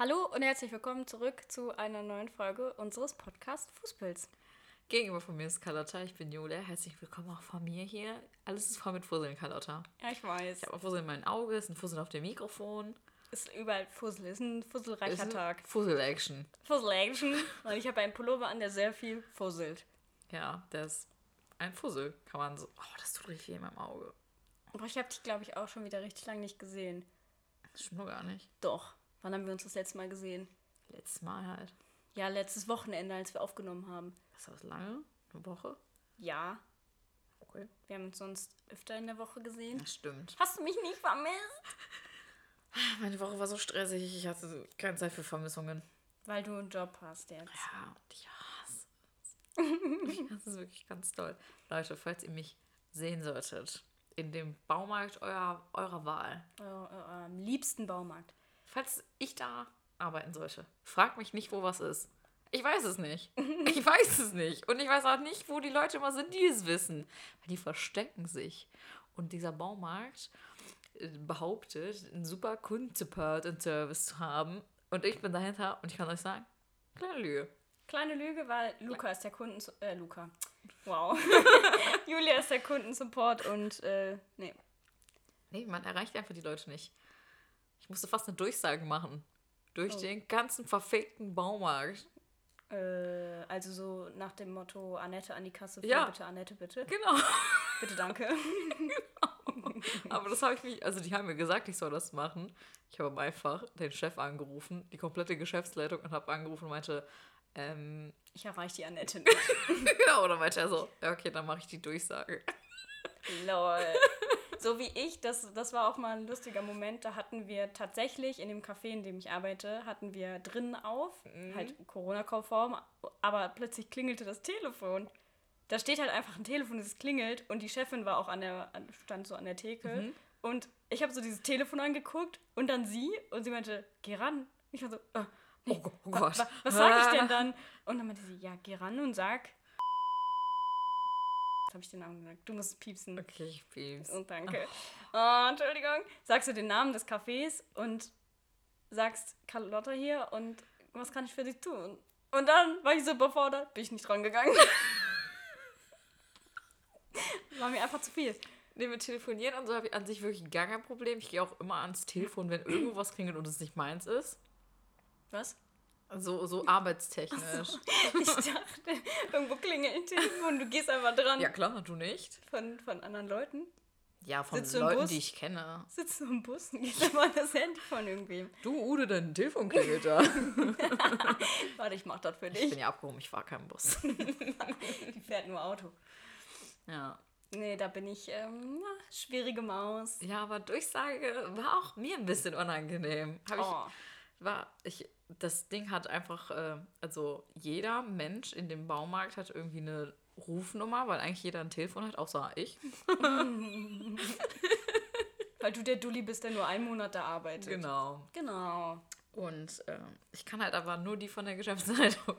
Hallo und herzlich willkommen zurück zu einer neuen Folge unseres Podcast Fußpilz. Gegenüber von mir ist Carlotta, ich bin Julia. Herzlich willkommen auch von mir hier. Alles ist voll mit Fusseln, Carlotta. Ja, ich weiß. Ich habe ein Fussel in meinem Auge, ist ein Fussel auf dem Mikrofon. Ist überall Fussel, ist ein fusselreicher Ist ein Tag. Fussel-Action. Fussel-Action. Und ich habe einen Pullover an, der sehr viel fusselt. Ja, der ist ein Fussel, kann man so. Oh, das tut richtig weh in meinem Auge. Aber ich habe dich, glaube ich, auch schon wieder richtig lange nicht gesehen. Das stimmt nur gar nicht. Doch. Wann haben wir uns das letzte Mal gesehen? Letztes Mal halt. Ja, letztes Wochenende, als wir aufgenommen haben. Ist das lange? Eine Woche? Ja, Okay. wir haben uns sonst öfter in der Woche gesehen. Das stimmt. Hast du mich nicht vermisst? Meine Woche war so stressig, ich hatte keine Zeit für Vermissungen. Weil du einen Job hast jetzt. Ja, und ich hasse es. ich hasse es wirklich ganz toll. Leute, falls ihr mich sehen solltet, in dem Baumarkt eurer, eurer Wahl, Euer, eurem liebsten Baumarkt. Falls ich da arbeiten sollte, fragt mich nicht, wo was ist. Ich weiß es nicht. Ich weiß es nicht. Und ich weiß auch nicht, wo die Leute immer sind, die es wissen. Weil die verstecken sich. Und dieser Baumarkt äh, behauptet, einen super Kundensupport und Service zu haben. Und ich bin dahinter und ich kann euch sagen, kleine Lüge. Kleine Lüge, weil Luca ist der Kunden... Äh, Luca. Wow. Julia ist der Kundensupport und, äh, nee. Nee, man erreicht einfach die Leute nicht. Ich musste fast eine Durchsage machen. Durch Oh. den ganzen verfickten Baumarkt. Äh, also so nach dem Motto, Annette an die Kasse, Ja. bitte, Annette, bitte. Genau. Bitte, danke. Aber das habe ich nicht, also die haben mir gesagt, ich soll das machen. Ich habe einfach den Chef angerufen, die komplette Geschäftsleitung und habe angerufen und meinte, ähm, Ich erreiche die Annette nicht. ja, oder meinte er so, ja, okay, dann mache ich die Durchsage. Lol. So wie ich, das, das war auch mal ein lustiger Moment. Da hatten wir tatsächlich in dem Café, in dem ich arbeite, hatten wir drinnen auf, halt Corona-konform, aber plötzlich klingelte das Telefon. Da steht halt einfach ein Telefon, es klingelt und die Chefin war auch an der, an- stand so an der Theke und ich habe so dieses Telefon angeguckt und dann sie und sie meinte, geh ran. Ich war so, äh, nee, Oh oh Gott. wa- was sag ich denn dann? Und dann meinte sie, ja, geh ran und sag. Jetzt habe ich den Namen gesagt. Du musst piepsen. Okay, ich piep's. Und danke. Oh, Entschuldigung. Sagst du den Namen des Cafés und sagst Carlotta hier und was kann ich für dich tun? Und dann war ich so überfordert, bin ich nicht dran gegangen. War mir einfach zu viel. Nee, mit Telefonieren und so habe ich an sich wirklich gar kein Problem. Ich gehe auch immer ans Telefon, wenn irgendwo was klingelt und es nicht meins ist. Was? So, so arbeitstechnisch. Ich dachte, irgendwo klingelt Telefon, du gehst einfach dran. Ja, klar, du nicht. Von, von anderen Leuten. Ja, von Sitzt Leuten, Bus? die ich kenne. Sitzt du im Bus und einfach an das Handy von irgendwem. Du, Ude, dein Telefon klingelt da. Warte, ich mach das für Ich dich. bin ja abgehoben, ich fahre keinen Bus. Die fährt nur Auto. Ja. Nee, da bin ich ähm, schwierige Maus. Ja, aber Durchsage war auch mir ein bisschen unangenehm. Hab ich, Oh. War, ich, das Ding hat einfach, äh, also jeder Mensch in dem Baumarkt hat irgendwie eine Rufnummer, weil eigentlich jeder ein Telefon hat, außer ich. Weil du der Dulli bist, der nur einen Monat da arbeitet. Genau. Genau. Und äh, ich kann halt aber nur die von der Geschäftsleitung.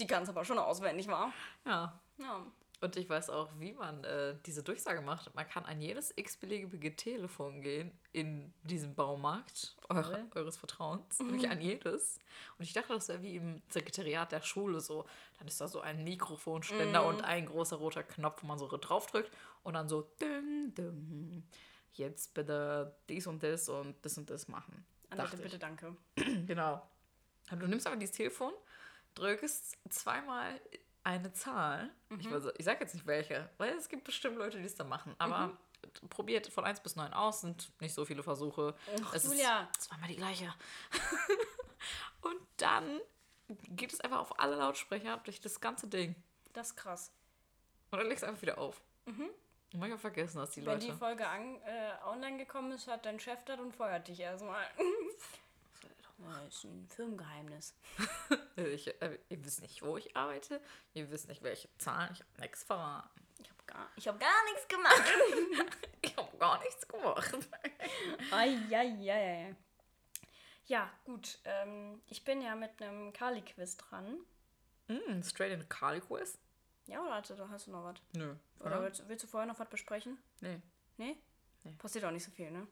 Die kannst aber schon auswendig, war. Ja. Ja. Und ich weiß auch, wie man äh, diese Durchsage macht. Man kann an jedes x-beliebige Telefon gehen in diesem Baumarkt eure, eures Vertrauens. Wirklich an jedes. Und ich dachte, das wäre wie im Sekretariat der Schule so. Dann ist da so ein Mikrofonständer und ein großer roter Knopf, wo man so draufdrückt und dann so ding, ding. Jetzt bitte dies und das und das und das machen. Annette, bitte danke. Genau. Und du nimmst aber dieses Telefon, drückst zweimal eine Zahl. Ich, weiß, ich sag jetzt nicht welche, weil es gibt bestimmt Leute, die es da machen. Aber probiert von 1 bis 9 aus, sind nicht so viele Versuche. Och, es Julia. ist zweimal die gleiche. Und dann geht es einfach auf alle Lautsprecher durch das ganze Ding. Das ist krass. Und dann legst du einfach wieder auf. Und manchmal vergessen das die Wenn Leute. die Folge an, äh, online gekommen ist, hat dein Chef das und feuert dich erstmal. Das ist ein Firmengeheimnis. Ich, äh, ihr wisst nicht, wo ich arbeite. Ihr wisst nicht, welche Zahlen. Ich habe nichts verraten. Ich habe gar, ich hab gar nichts gemacht. Ich habe gar nichts gemacht. Eieieiei. Ja, gut. Ähm, ich bin ja mit einem Kali-Quiz dran. Mm, straight in Kali Quiz? Ja, oder hast du, hast du noch was? Nö. Oder Oder? willst, willst du vorher noch was besprechen? Nee. Nee? Nee. Passiert auch nicht so viel, ne?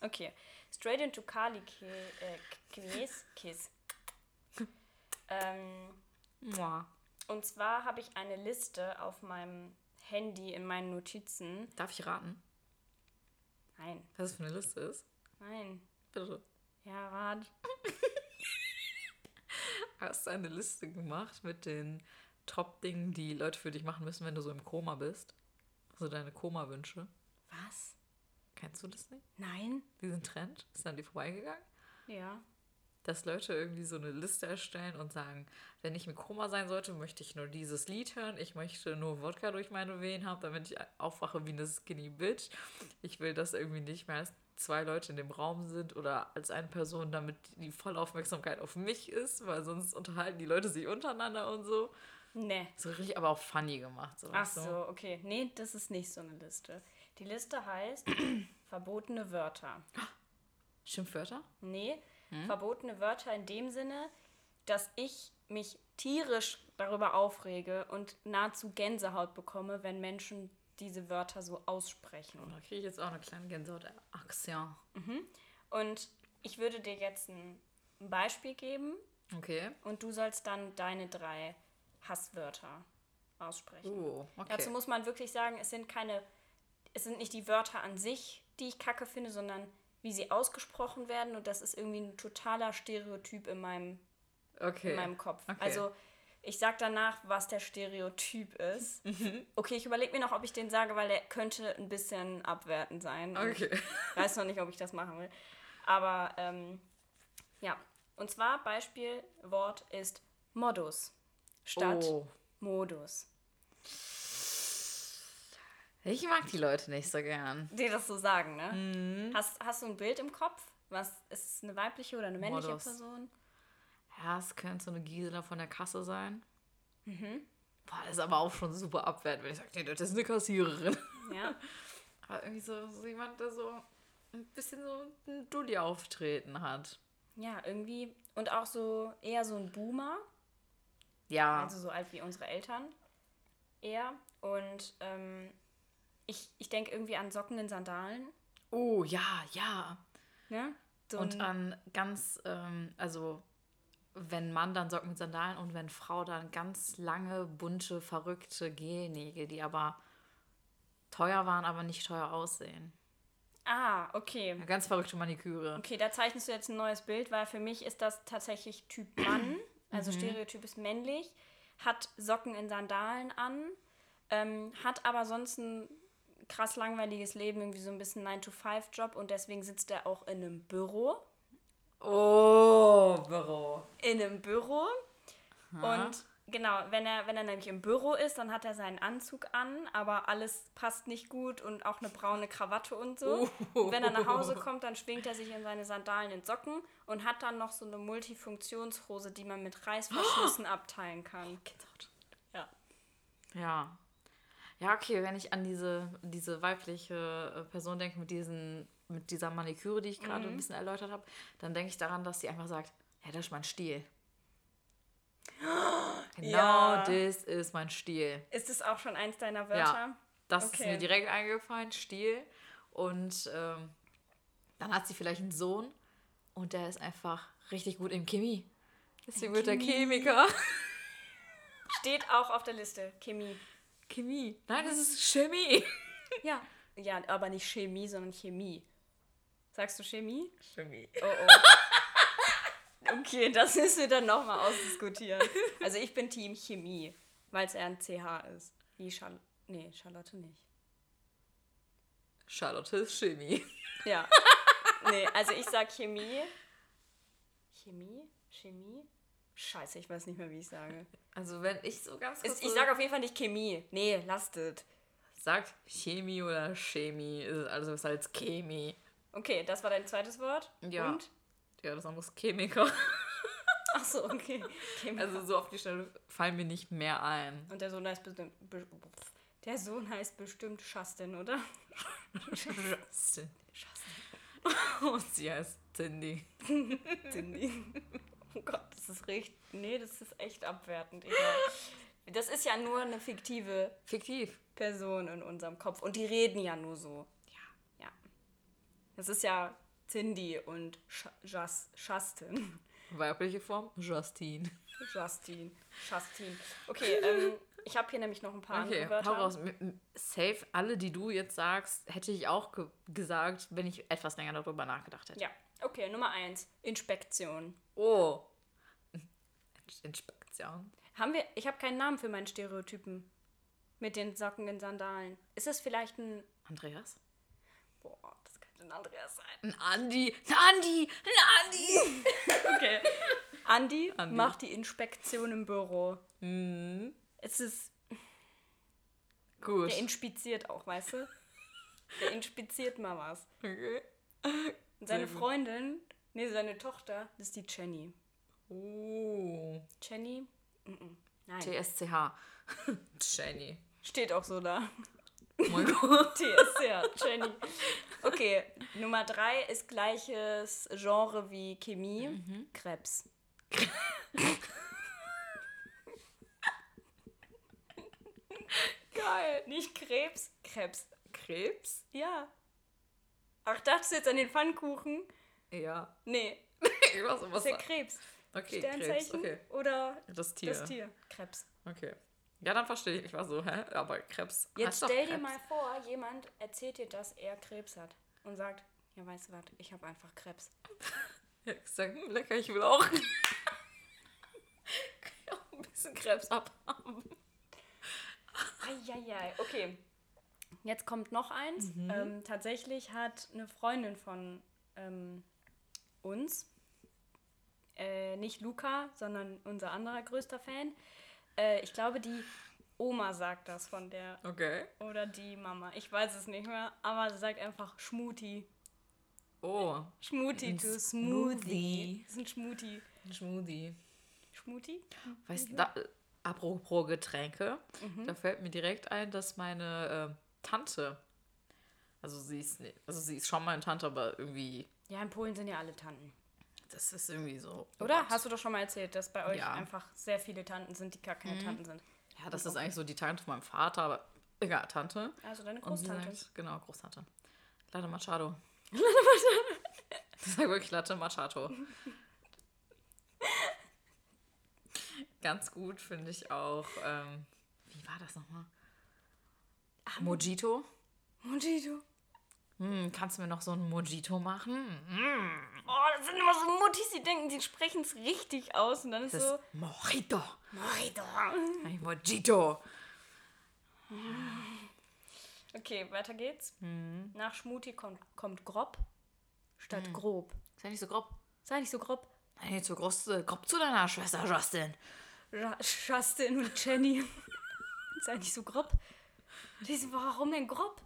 Okay. Straight into Kali Ki- äh. Kiss. ähm, Mua. und zwar habe ich eine Liste auf meinem Handy in meinen Notizen. Darf ich raten, Nein, was es für eine Liste ist? nein. Bitte. Ja, Rat. Hast du eine Liste gemacht mit den Top-Dingen, die Leute für dich machen müssen, wenn du so im Koma bist? Also deine Koma-Wünsche. Was? Kennst du das nicht? Nein? Diesen Trend? Ist an dir vorbeigegangen? Ja. Dass Leute irgendwie so eine Liste erstellen und sagen, wenn ich im Koma sein sollte, möchte ich nur dieses Lied hören. Ich möchte nur Wodka durch meine Venen haben, damit ich aufwache wie eine Skinny Bitch. Ich will, dass irgendwie nicht mehr als zwei Leute in dem Raum sind oder als eine Person, damit die volle Aufmerksamkeit auf mich ist, weil sonst unterhalten die Leute sich untereinander und so. Nee. So richtig aber auch funny gemacht. So, Ach so, okay. Nee, das ist nicht so eine Liste. Die Liste heißt verbotene Wörter. Schimpfwörter? Nee, Hm? verbotene Wörter in dem Sinne, dass ich mich tierisch darüber aufrege und nahezu Gänsehaut bekomme, wenn Menschen diese Wörter so aussprechen. Da kriege ich jetzt auch eine kleine Gänsehaut-Aktion. Und ich würde dir jetzt ein Beispiel geben Okay. und du sollst dann deine drei Hasswörter aussprechen. Uh, okay. Dazu muss man wirklich sagen, es sind keine, es sind nicht die Wörter an sich, die ich kacke finde, sondern wie sie ausgesprochen werden und das ist irgendwie ein totaler Stereotyp in meinem, okay. in meinem Kopf. Okay. Also ich sag danach, was der Stereotyp ist. Mhm. Okay, ich überlege mir noch, ob ich den sage, weil der könnte ein bisschen abwertend sein. Okay. Ich weiß noch nicht, ob ich das machen will. Aber ähm, ja, und zwar Beispielwort ist Modus statt Oh. Modus. Ich mag die Leute nicht so gern. Die das so sagen, ne? Mhm. Hast, hast du ein Bild im Kopf? Was ist es eine weibliche oder eine männliche Modus. Person? Ja, es könnte so eine Gisela von der Kasse sein. Mhm. Boah, das ist aber auch schon super abwertend, wenn ich sage, nee, das ist eine Kassiererin. Ja. Aber irgendwie so, so jemand, der so ein bisschen so ein Dulli-Auftreten hat. Ja, irgendwie. Und auch so eher so ein Boomer, Ja. also so alt wie unsere Eltern. Eher. Und ähm, ich, ich denke irgendwie an Socken in Sandalen. oh, ja, ja. Ne? So Und an ganz, ähm, also wenn Mann dann Socken mit Sandalen und wenn Frau dann ganz lange, bunte, verrückte Gelnägel, die aber teuer waren, aber nicht teuer aussehen. ah, okay. Eine ganz verrückte Maniküre. Okay, da zeichnest du jetzt ein neues Bild, weil für mich ist das tatsächlich Typ Mann. Also Stereotyp ist männlich, hat Socken in Sandalen an, ähm, hat aber sonst ein krass langweiliges Leben, irgendwie so ein bisschen 9-to-5-Job und deswegen sitzt er auch in einem Büro. Oh, Büro. In einem Büro. Und genau, wenn er, wenn er nämlich im Büro ist, dann hat er seinen Anzug an, aber alles passt nicht gut und auch eine braune Krawatte und so. Und wenn er nach Hause kommt, dann schwingt er sich in seine Sandalen in Socken und hat dann noch so eine Multifunktionshose, die man mit Reißverschlüssen abteilen kann. Ja. Ja. Ja, okay, wenn ich an diese, diese weibliche äh, Person denke mit, diesen, mit dieser Maniküre, die ich gerade ein bisschen erläutert habe, dann denke ich daran, dass sie einfach sagt, ja, das ist mein Stil. Genau, Ja. das ist mein Stil. Ist es auch schon eins deiner Wörter? Das ist Okay. mir direkt eingefallen, Stil. Und ähm, dann hat sie vielleicht einen Sohn und der ist einfach richtig gut in Chemie. Deswegen wird er. Chemiker. Steht auch auf der Liste. Chemie. Chemie. Nein, das ist Chemie. Ja. Ja, aber nicht Chemie, sondern Chemie. Sagst du Chemie? Chemie. Oh oh. Okay, das müssen wir dann nochmal ausdiskutieren. Also ich bin Team Chemie, weil es eher ein CH ist. Wie Charlotte. Nee, Charlotte nicht. Charlotte ist Chemie. Ja. Nee, also ich sag Chemie. Chemie? Chemie? Scheiße, ich weiß nicht mehr, wie ich sage. Also wenn ich so ganz kurz Ist, ich sage auf jeden Fall nicht Chemie. Nee, lasst es. sagt Chemie oder Chemie, ist also ist halt Chemie. Okay, das war dein zweites Wort. Ja. Und? Ja, das andere ist Chemiker. Ach so, okay. Chemie. Also so auf die Schnelle fallen mir nicht mehr ein. Und der Sohn heißt bestimmt. Be der Sohn heißt bestimmt Shastin, oder? Justin. Und sie heißt Cindy. Cindy. Oh Gott, das ist richtig. Nee, das ist echt abwertend. Egal. Das ist ja nur eine fiktive Fiktiv. Person in unserem Kopf. Und die reden ja nur so. Ja. Ja. Das ist ja Cindy und Sch Justin. Weibliche Form? Justine. Justine. Justine. Okay, ähm, ich habe hier nämlich noch ein paar Okay, andere hau Wörter. raus. Safe, alle, die du jetzt sagst, hätte ich auch ge gesagt, wenn ich etwas länger darüber nachgedacht hätte. Ja, okay, Nummer eins. Inspektion. Oh. Inspektion. Haben wir, ich habe keinen Namen für meinen Stereotypen. Mit den Socken in Sandalen. Ist es vielleicht ein. Andreas? Boah, das könnte ein Andreas sein. Ein Andi. Ein Andi. Ein Andi. Okay. Andi, Andi. macht die Inspektion im Büro. Hm, Es ist. gut. Der inspiziert auch, weißt du? Der inspiziert mal was. Okay. Und seine. Freundin, nee, seine Tochter, das ist die Jenny. Oh. Jenny? Mhm. Nein. TSCH. Jenny. Steht auch so da. Oh mein Gott. TSC, Jenny. Okay, Nummer drei ist gleiches Genre wie Chemie. Mhm. Krebs. Geil. Nicht Krebs, Krebs. Krebs? Ja. Ach, dachtest du jetzt an den Pfannkuchen? Ja. Nee, Ich weiß nicht, was ist ja Krebs. Okay, Krebs. Sternzeichen Okay. oder Das Tier. das Tier. Krebs. Okay. Ja, dann verstehe ich. Ich war so, hä? Aber Krebs. Jetzt stell dir Krebs. mal vor, jemand erzählt dir, dass er Krebs hat und sagt, ja, weißt du was, ich habe einfach Krebs. Ja, ich sag, hm, lecker, ich will auch ein bisschen Krebs abhaben. Eieiei, okay. Jetzt kommt noch eins. Mhm. Ähm, tatsächlich hat eine Freundin von ähm, uns, äh, nicht Luca, sondern unser anderer größter Fan, äh, ich glaube, die Oma sagt das von der Okay. oder die Mama. Ich weiß es nicht mehr, aber sie sagt einfach Schmuti. Oh, Schmuti to Smoothie. Das ist ein Schmuti. ein Smoothie. Schmuti? Weißt du, apropos Getränke, Mhm. da fällt mir direkt ein, dass meine äh, Tante, also sie ist, also sie ist schon meine Tante, aber irgendwie, Ja, in Polen sind ja alle Tanten. Das ist irgendwie so. oh Oder? Gott. Hast du doch schon mal erzählt, dass bei euch Ja. einfach sehr viele Tanten sind, die gar keine Tanten sind. Ja, das ist eigentlich so die Tante von meinem Vater, aber egal, Tante. Also deine Großtante. sagt, genau, Großtante. Latte Machado. Latte Machado. Ich sage wirklich Latte Machado. Ganz gut finde ich auch, ähm, wie war das nochmal? Mojito. Mojito. Hm, kannst du mir noch so ein Mojito machen? Hm, Oh, das sind immer so Muttis, die denken, die sprechen es richtig aus und dann ist das so. ist Mojito. Mojito. Ein Mojito. Okay, weiter geht's. Mhm. Nach Schmuti kommt, kommt grob statt grob. Sei nicht so grob. Sei nicht so grob. Sei nicht so groß, äh, grob zu deiner Schwester Justin. Ja, Justin und Jenny. Sei nicht so grob. Warum denn grob?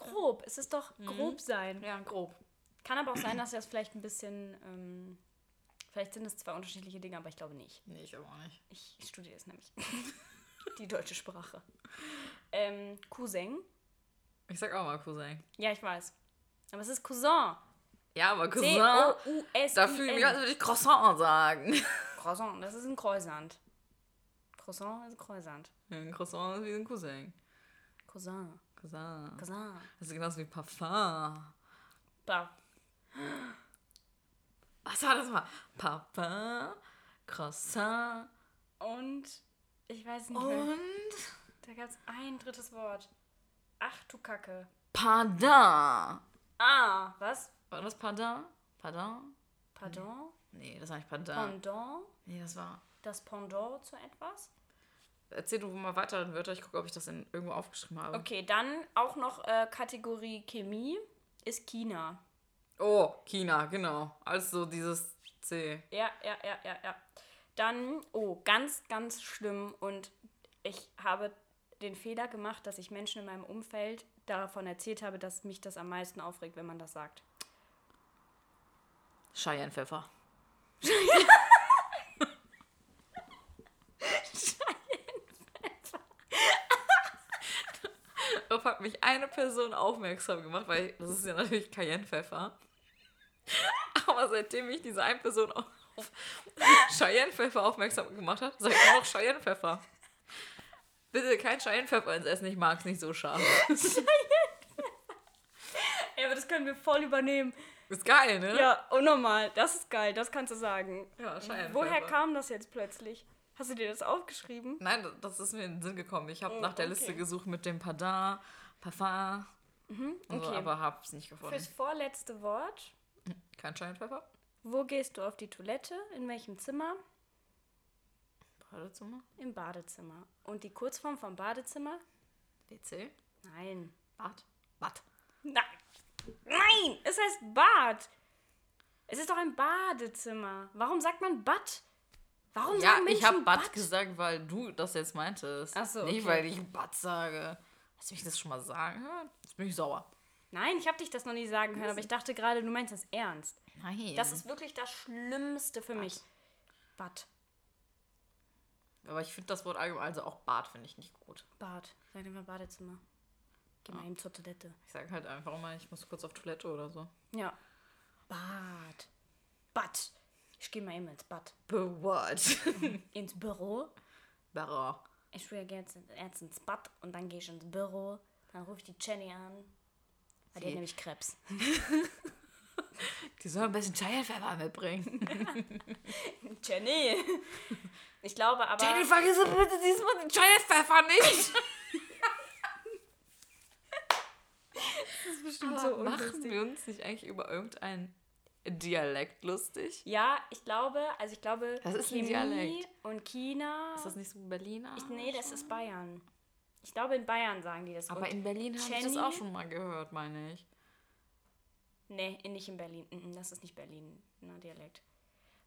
Grob. Es ist doch grob sein. Ja, grob. Kann aber auch sein, dass das vielleicht ein bisschen. Ähm, vielleicht sind es zwei unterschiedliche Dinge, aber ich glaube nicht. Nee, ich aber auch nicht. Ich, studiere es nämlich. Die deutsche Sprache. Ähm, Cousin. Ich sag auch mal Cousin. Ja, ich weiß. Aber es ist Cousin. Ja, aber Cousin. C-O-U-S. Da fühle ich mich, als würde ich Croissant sagen. Croissant, das ist ein Croissant. Croissant ist ein Croissant. Ja, ein Croissant ist wie ein Cousin. Cousin. Cousin. Cousin. Das ist genauso wie Parfum. Bah. Was war das mal? Parfum, Croissant Und ich weiß nicht mehr. und Da gab es ein drittes Wort. Ach du Kacke. Pardon. Ah, was? War das Pardon? Pardon? Pardon? Nee, das war nicht Pardon. Pendant? Nee, das war... Das Pendant zu etwas? Erzähl du mal weiter in Wörter. Ich gucke, ob ich das in, irgendwo aufgeschrieben habe. Okay, dann auch noch äh, Kategorie Chemie ist China. Oh, China, genau. Also dieses C. Ja, ja, ja, ja, ja. Dann, oh, ganz, ganz schlimm. Und ich habe den Fehler gemacht, dass ich Menschen in meinem Umfeld davon erzählt habe, dass mich das am meisten aufregt, wenn man das sagt. Cheyenne-Pfeffer. Darauf hat mich eine Person aufmerksam gemacht, weil das ist ja natürlich Cayenne-Pfeffer. Aber seitdem mich diese eine Person auf Cheyenne-Pfeffer aufmerksam gemacht hat, sage ich nur noch Cheyenne-Pfeffer. Bitte kein Cheyenne-Pfeffer ins Essen, ich mag es nicht so scharf. Ey, aber das können wir voll übernehmen. Ist geil, ne? Ja, unnormal. Das ist geil, das kannst du sagen. Ja. Woher kam das jetzt plötzlich? Hast du dir das aufgeschrieben? Nein, das ist mir in den Sinn gekommen. Ich habe Oh, nach der okay. Liste gesucht mit dem Pardin, Parfum. so, okay. aber hab's nicht gefunden. Fürs vorletzte Wort. Kein Scheinwerfer? Wo gehst du auf die Toilette? In welchem Zimmer? Badezimmer? Im Badezimmer. Und die Kurzform vom Badezimmer? WC? Nein. Bad? Bad. Nein. Nein, es heißt Bad. Es ist doch ein Badezimmer. Warum sagt man Bad? Warum Ja, sagen Menschen ich habe Bad Bad? gesagt, weil du das jetzt meintest. Ach so, Nicht, okay. weil ich Bad sage. Hast du mich das schon mal sagen hören? Jetzt bin ich sauer. Nein, ich habe dich das noch nie sagen hören, aber ich dachte gerade, du meinst das ernst. Nein. Das ist wirklich das Schlimmste für mich. Bad. aber ich finde das Wort allgemein, also auch Bad finde ich nicht gut. Bad. Sag immer Badezimmer. Geh mal eben zur Toilette. Ich sage halt einfach immer, ich muss kurz auf Toilette oder so. Ja. Bad. Bad. Ich gehe mal eben ins Bad. What? Ins Büro. Barra. Ich gehe jetzt erst ins Bad und dann gehe ich ins Büro. Dann rufe ich die Jenny an. Weil die hat nämlich Krebs. Die soll ein bisschen Scheinwerfer mitbringen. Jenny! Ich glaube aber. Jenny, vergiss bitte diesmal den Scheinwerfer nicht. das ist bestimmt Aber so machen wir uns nicht eigentlich über irgendeinen Dialekt lustig? Ja, ich glaube, also ich glaube, Das ist ein Chemie Dialekt. und China. Ist das nicht so Berliner? ich, nee, das ist Bayern. Ich glaube, in Bayern sagen die das. Aber Und- in Berlin habe ich das auch schon mal gehört, meine ich. Nee, nicht in Berlin. Mm, mm, Das ist nicht Berlin, ne, Dialekt.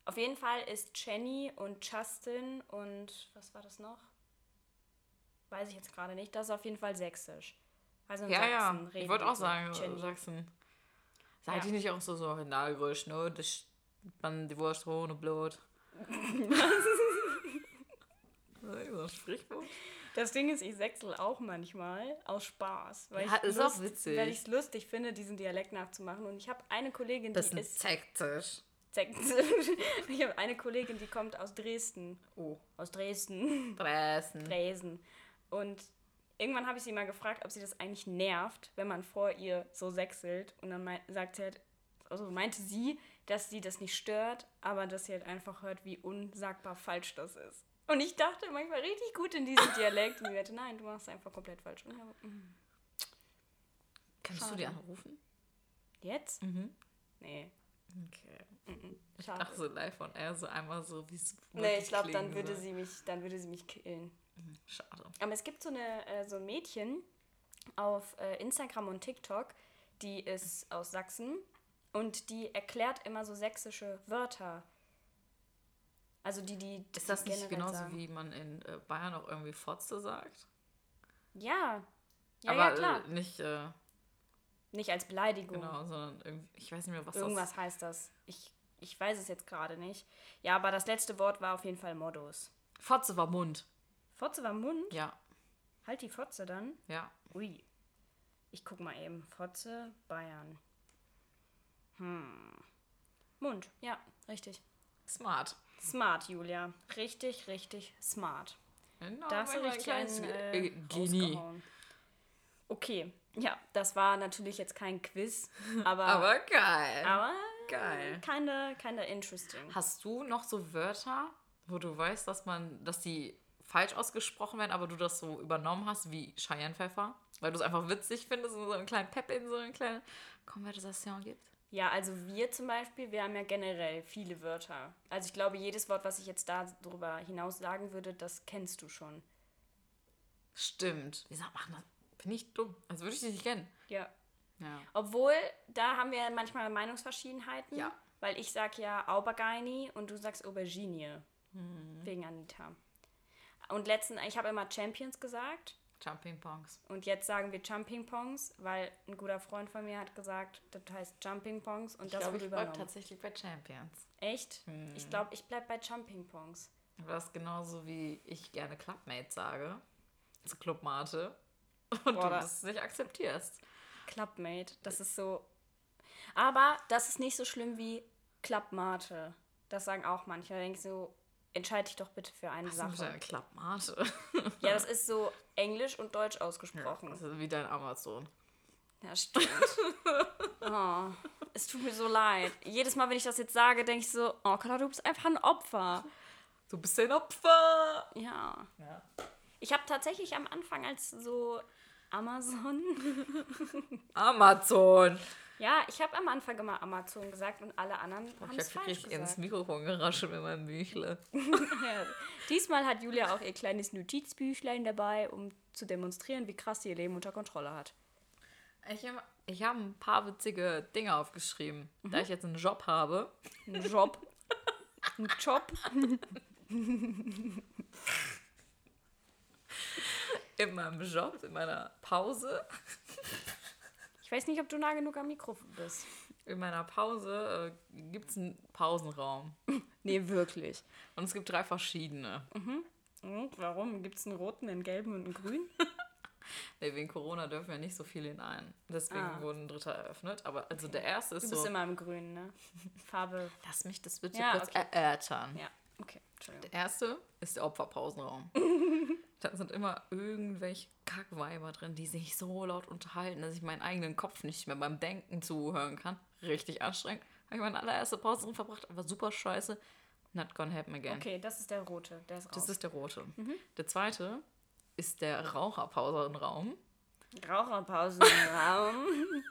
Auf jeden Fall ist Jenny und Justin und was war das noch? Weiß ich jetzt gerade nicht. Das ist auf jeden Fall sächsisch. Also in Ja, ja. Sachsen Ich reden wollte auch sagen, Jenny. Sachsen. Seid Ja. ihr nicht auch so, so na, grüß, ne? Das dann die Wurst ohne Blut. Was? Sprichwort? Das Ding ist, ich sechsel auch manchmal aus Spaß. Weil Ja, ich ist auch witzig. Weil ich es lustig finde, diesen Dialekt nachzumachen. Und ich habe eine Kollegin, die Bisschen ist. sektisch. ich habe eine Kollegin, die kommt aus Dresden. Oh, Aus Dresden. Dresden. Dresden. Und irgendwann habe ich sie mal gefragt, ob sie das eigentlich nervt, wenn man vor ihr so sechselt. Und dann sagt sie halt, also meinte sie, dass sie das nicht stört, aber dass sie halt einfach hört, wie unsagbar falsch das ist. Und ich dachte manchmal richtig gut in diesem Dialekt. Und sie meinte, nein, du machst es einfach komplett falsch. Und ich habe, mm, Kannst du die anrufen? jetzt? Mhm. Nee. Okay. Ich Schade. dachte so live on air, so einmal so, wie es Nee, ich glaube, dann würde soll. sie mich, dann würde sie mich killen. Schade. Aber es gibt so, eine, äh, so ein Mädchen auf äh, Instagram und TikTok, die ist aus Sachsen und die erklärt immer so sächsische Wörter. Also die, die. Ist das nicht genauso sagen. wie man in äh, Bayern auch irgendwie Fotze sagt? Ja. Ja, Aber ja, klar. Nicht, äh, Nicht als Beleidigung. genau, sondern irgendwie, ich weiß nicht mehr, was Irgendwas heißt das. Ich, ich weiß es jetzt gerade nicht. Ja, aber das letzte Wort war auf jeden Fall Modus. das. Fotze war Mund. Fotze war Mund. Ja, Halt die Fotze dann. ja. Ui. Ich guck mal eben. Fotze, Bayern. Hm. Mund, ja, richtig. Smart. Smart, Julia. Richtig, richtig smart. Genau, Da hast du mein richtig kleines einen Ge- äh, Genie. Okay, ja, das war natürlich jetzt kein Quiz, aber, Aber geil. aber Geil. Kinda, kinda interesting. Hast du noch so Wörter, wo du weißt, dass man, dass die falsch ausgesprochen werden, aber du das so übernommen hast, wie Cheyenne-Pfeffer? Weil du es einfach witzig findest und so einen kleinen Pep in so eine kleine Konversation gibt? Ja, also wir zum Beispiel, wir haben ja generell viele Wörter. Also ich glaube, jedes Wort, was ich jetzt darüber hinaus sagen würde, das kennst du schon. Stimmt. Wie sagt man das? Bin ich dumm. Als würde ich dich nicht kennen. Ja. Ja. Obwohl, da haben wir manchmal Meinungsverschiedenheiten. Ja. Weil ich sag ja Aubergine und du sagst Aubergine. Mhm. Wegen Anita. Und letzten, ich habe immer Champions gesagt. Jumping Pongs. Und jetzt sagen wir Jumping Pongs, weil ein guter Freund von mir hat gesagt, das heißt Jumping Pongs und Ich das glaube, wurde ich bleibe übernommen. tatsächlich bei Champions. Echt? Mhm. Ich glaube, ich bleib bei Jumping Pongs. Aber das ist genauso wie ich gerne Clubmate sage. Zu Clubmate. Und Boah, du da- das nicht akzeptierst. Clubmate, das ist so. Aber das ist nicht so schlimm wie Clubmate. Das sagen auch manche. Da denke ich so, entscheide dich doch bitte für eine Was ist Sache. deiner Clubmate? Ja, das ist so Englisch und Deutsch ausgesprochen. Das ist wie dein Amazon. Ja, stimmt. oh. Es tut mir so leid. Jedes Mal, wenn ich das jetzt sage, denke ich so, oh Carla, du bist einfach ein Opfer. Du bist ein Opfer. Ja. Ja. Ich habe tatsächlich am Anfang als so Amazon. Amazon. ja, ich habe am Anfang immer Amazon gesagt und alle anderen haben Ich es habe falsch richtig ins gesagt. Mikrofon geraschelt mit meinem Büchle. Ja. Diesmal hat Julia auch ihr kleines Notizbüchlein dabei, um zu demonstrieren, wie krass sie ihr Leben unter Kontrolle hat. Ich habe ich hab ein paar witzige Dinge aufgeschrieben. Da ich jetzt einen Job habe, Ein Job. Ein Job. In meinem Job, in meiner Pause, Ich weiß nicht, ob du nah genug am Mikrofon bist. in meiner Pause äh, gibt es einen Pausenraum. Nee, wirklich. Und es gibt drei verschiedene. Und warum? Gibt es einen roten, einen gelben und einen grünen? Nee, wegen Corona dürfen wir nicht so viele hinein. Deswegen Ah. wurde ein dritter eröffnet. Aber also der erste Du ist bist so. immer im Grünen, ne? Farbe. Lass mich das bitte Ja, kurz okay. erörtern. Ja, okay. Der erste ist der Opferpausenraum. da sind immer irgendwelche Kackweiber drin, die sich so laut unterhalten, dass ich meinen eigenen Kopf nicht mehr beim Denken zuhören kann. Richtig anstrengend. Habe ich meine allererste Pause drin verbracht, aber super scheiße. Not gonna happen again. Okay, das ist der rote. Der ist. Das ist der rote. Der zweite ist der Raucherpausenraum. Raucherpausenraum.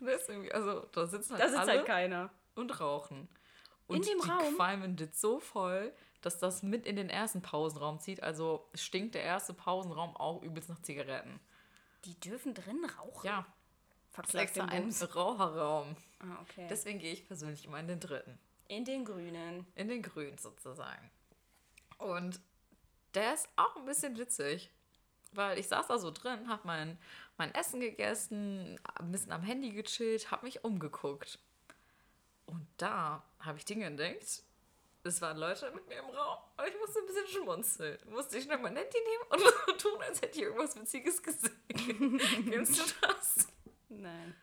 Der ist irgendwie, also da sitzen halt da sitzt alle halt keiner. und rauchen. Und dem die Raum? qualmen das so voll, dass das mit in den ersten Pausenraum zieht. Also stinkt der erste Pausenraum auch übelst nach Zigaretten. Die dürfen drin rauchen? Ja, Verklagt extra ein. Raucherraum. Ah, okay. Deswegen gehe ich persönlich immer in den dritten. In den grünen. In den grünen sozusagen. Und der ist auch ein bisschen witzig. Weil ich saß da so drin, habe mein, mein Essen gegessen, ein bisschen am Handy gechillt, habe mich umgeguckt. Und da habe ich Dinge entdeckt. Es waren Leute mit mir im Raum, aber ich musste ein bisschen schmunzeln. Musste ich mein Handy nehmen und so tun, als hätte ich irgendwas Witziges gesehen. Kennst du das? Nein.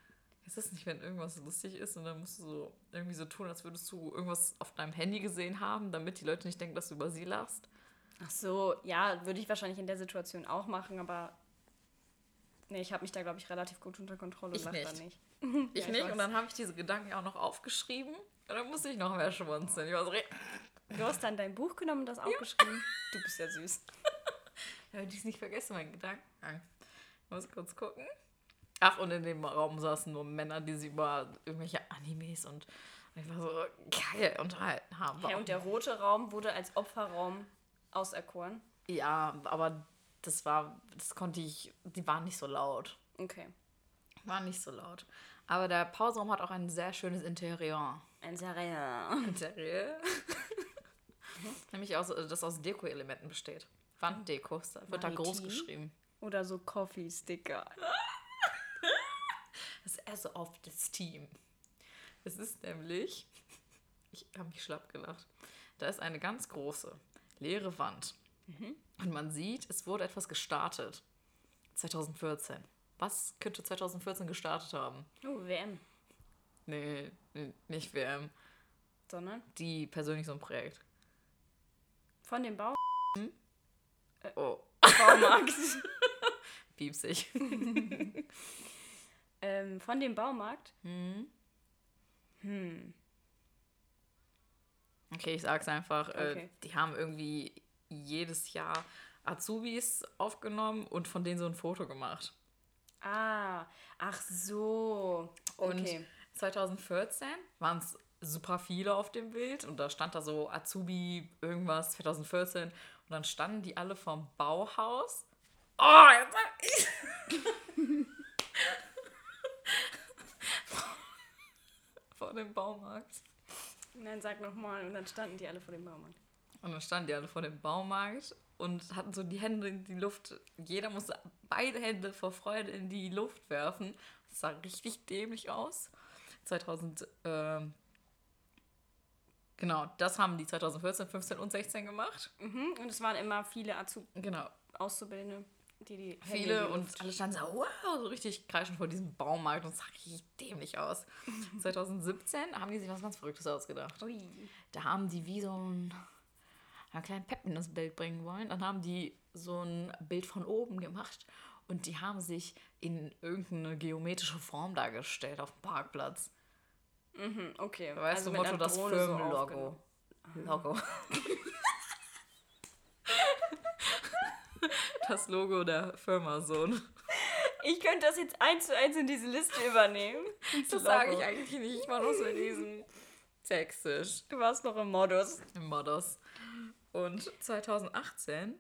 Ist das nicht, wenn irgendwas lustig ist und dann musst du so irgendwie so tun, als würdest du irgendwas auf deinem Handy gesehen haben, damit die Leute nicht denken, dass du über sie lachst? Ach so, ja, würde ich wahrscheinlich in der Situation auch machen, aber nee, ich habe mich da, glaube ich, relativ gut unter Kontrolle Ich und lach da nicht. Ich Ja, nicht. weiß. Und dann habe ich diese Gedanken auch noch aufgeschrieben. Dann musste ich noch mehr schmunzeln. Ich war so, Du hast dann dein Buch genommen und das aufgeschrieben. Du bist ja süß. ja, ich nicht vergessen, meinen Gedanken. Ich muss kurz gucken. Ach, und in dem Raum saßen nur Männer, die sich über irgendwelche Animes und einfach so geil unterhalten haben. Ja, und der rote Raum wurde als Opferraum auserkoren. ja, aber das war, das konnte ich, die waren nicht so laut. Okay. War nicht so laut. Aber der Pausenraum hat auch ein sehr schönes Interieur. Ein Serie. Interieur? Nämlich aus, das aus Deko-Elementen besteht. Wanddeko, da wird da groß geschrieben. Oder so Coffee-Sticker. Das ist eher so auf das Team. Es ist nämlich, ich habe mich schlapp gelacht, da ist eine ganz große, leere Wand. Und man sieht, es wurde etwas gestartet. 2014. Was könnte 2014 gestartet haben? Oh, WM. Nee, nicht WM. Sondern Die persönlich so ein Projekt. von dem Bau Oh, Baumarkt. piepsig. ähm, von dem Baumarkt. Okay, ich sag's einfach. Äh, Okay. die haben irgendwie jedes Jahr Azubis aufgenommen und von denen so ein Foto gemacht. Ah, ach so. Und Okay. 2014 waren es super viele auf dem Bild und da stand da so Azubi irgendwas 2014 und dann standen die alle vom Bauhaus. Oh, jetzt sag ich. vor dem Baumarkt. Nein, sag nochmal. Und dann standen die alle vor dem Baumarkt. Und dann standen die alle vor dem Baumarkt und hatten so die Hände in die Luft. Jeder musste beide Hände vor Freude in die Luft werfen. Das sah richtig dämlich aus. 2000, ähm, genau, das haben die 2014, 15 und 16 gemacht. Mhm. Und es waren immer viele Azub Genau, Auszubildende, die die viele und alle standen so, wow, so richtig kreischend vor diesem Baumarkt und es sah richtig dämlich aus. 2017 haben die sich was ganz Verrücktes ausgedacht. Ui. Da haben die wie so ein, einen kleinen Pep in das Bild bringen wollen. Dann haben die so ein Bild von oben gemacht und die haben sich in irgendeine geometrische Form dargestellt auf dem Parkplatz. Mhm, okay. Weißt Also du, Motto, das so Firmenlogo. aufgenommen. Logo. das Logo der Firma Sohn. Ich könnte das jetzt eins zu eins in diese Liste übernehmen. Das sage ich eigentlich nicht. Ich war nur so in diesem Sächsisch. Du warst noch im Modus. im Modus. Und 2018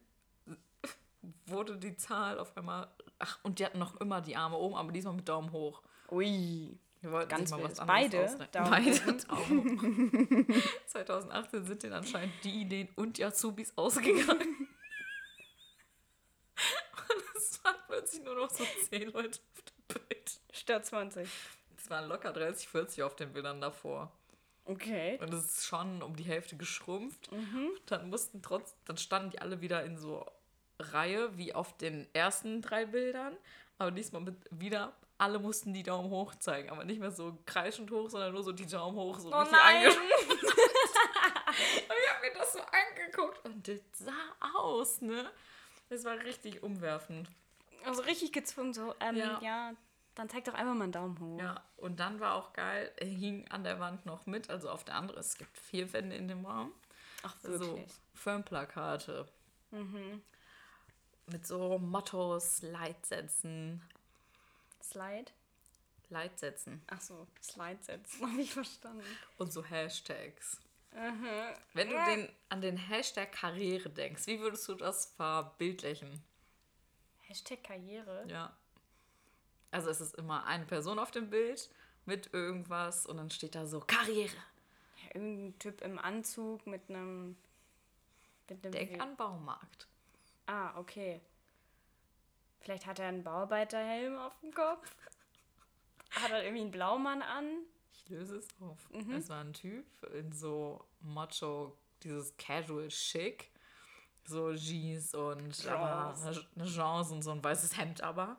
wurde die Zahl auf einmal. Ach, und die hatten noch immer die Arme oben, aber diesmal mit Daumen hoch. Ui. Wir wollten Ganz mal was anderes Beide ausdenken. Beide hoch. 2018 sind denen anscheinend die Ideen und die Azubis ausgegangen. Und es waren plötzlich nur noch so 10 Leute auf dem Bild. Statt 20. Es waren locker 30, 40 auf den Bildern davor. Okay. Und es ist schon um die Hälfte geschrumpft. Dann mussten trotz, dann standen die alle wieder in so Reihe wie auf den ersten drei Bildern. Aber diesmal mit wieder, alle mussten die Daumen hoch zeigen. Aber nicht mehr so kreischend hoch, sondern nur so die Daumen hoch. So Oh richtig nein! ange- Und ich habe mir das so angeguckt und das sah aus, ne? Das war richtig umwerfend. Also richtig gezwungen, so, ähm, Ja. ja. dann zeig doch einfach mal einen Daumen hoch. Ja, und dann war auch geil, er hing an der Wand noch mit, also auf der anderen, es gibt vier Wände in dem Raum. Ach, So wirklich. Firmenplakate. Mhm. Mit so Mottos, Leitsätzen. Slide? Leitsätzen. Ach so, Slide setzen, habe ich verstanden. Und so Hashtags. Mhm. Wenn du den, an den Hashtag Karriere denkst, wie würdest du das verbildlichen? Hashtag Karriere. Ja. Also es ist immer eine Person auf dem Bild mit irgendwas und dann steht da so Karriere. Ja, irgendein Typ im Anzug mit einem. Mit einem Denk an Baumarkt. Ah, okay. Vielleicht hat er einen Bauarbeiterhelm auf dem Kopf. Hat er irgendwie einen Blaumann an? Ich löse es auf. Es war ein Typ in so Macho, dieses Casual Chic. So Jeans und aber eine Jeans und so ein weißes Hemd aber.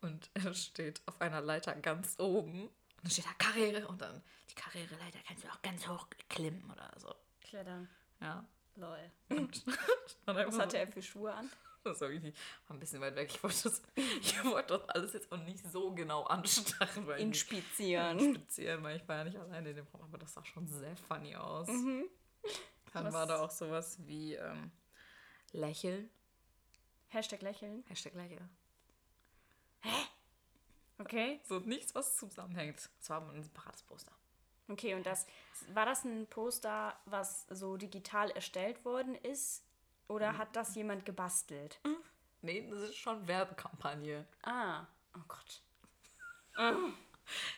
Und er steht auf einer Leiter ganz oben. Und dann steht da Karriere und dann die Karriereleiter kannst du auch ganz hoch klimmen oder so. Klettern. Ja. Lol. Und dann Was hatte er für Schuhe an? Das ich. War ein bisschen weit weg. Ich wollte das, ich wollte das alles jetzt auch nicht so genau anstarren. Weil ich nicht- Inspizieren. weil ich war ja nicht alleine in dem Raum, aber das sah schon sehr funny aus. Dann Mhm. Was- war da auch sowas wie ähm, Lächeln. Hashtag lächeln. Hashtag Lächeln. Okay. So nichts, was zusammenhängt. Das war ein separates Poster. Okay, und das war das ein Poster, was so digital erstellt worden ist? Oder hat das jemand gebastelt? Nee, das ist schon Werbekampagne. Ah, oh Gott.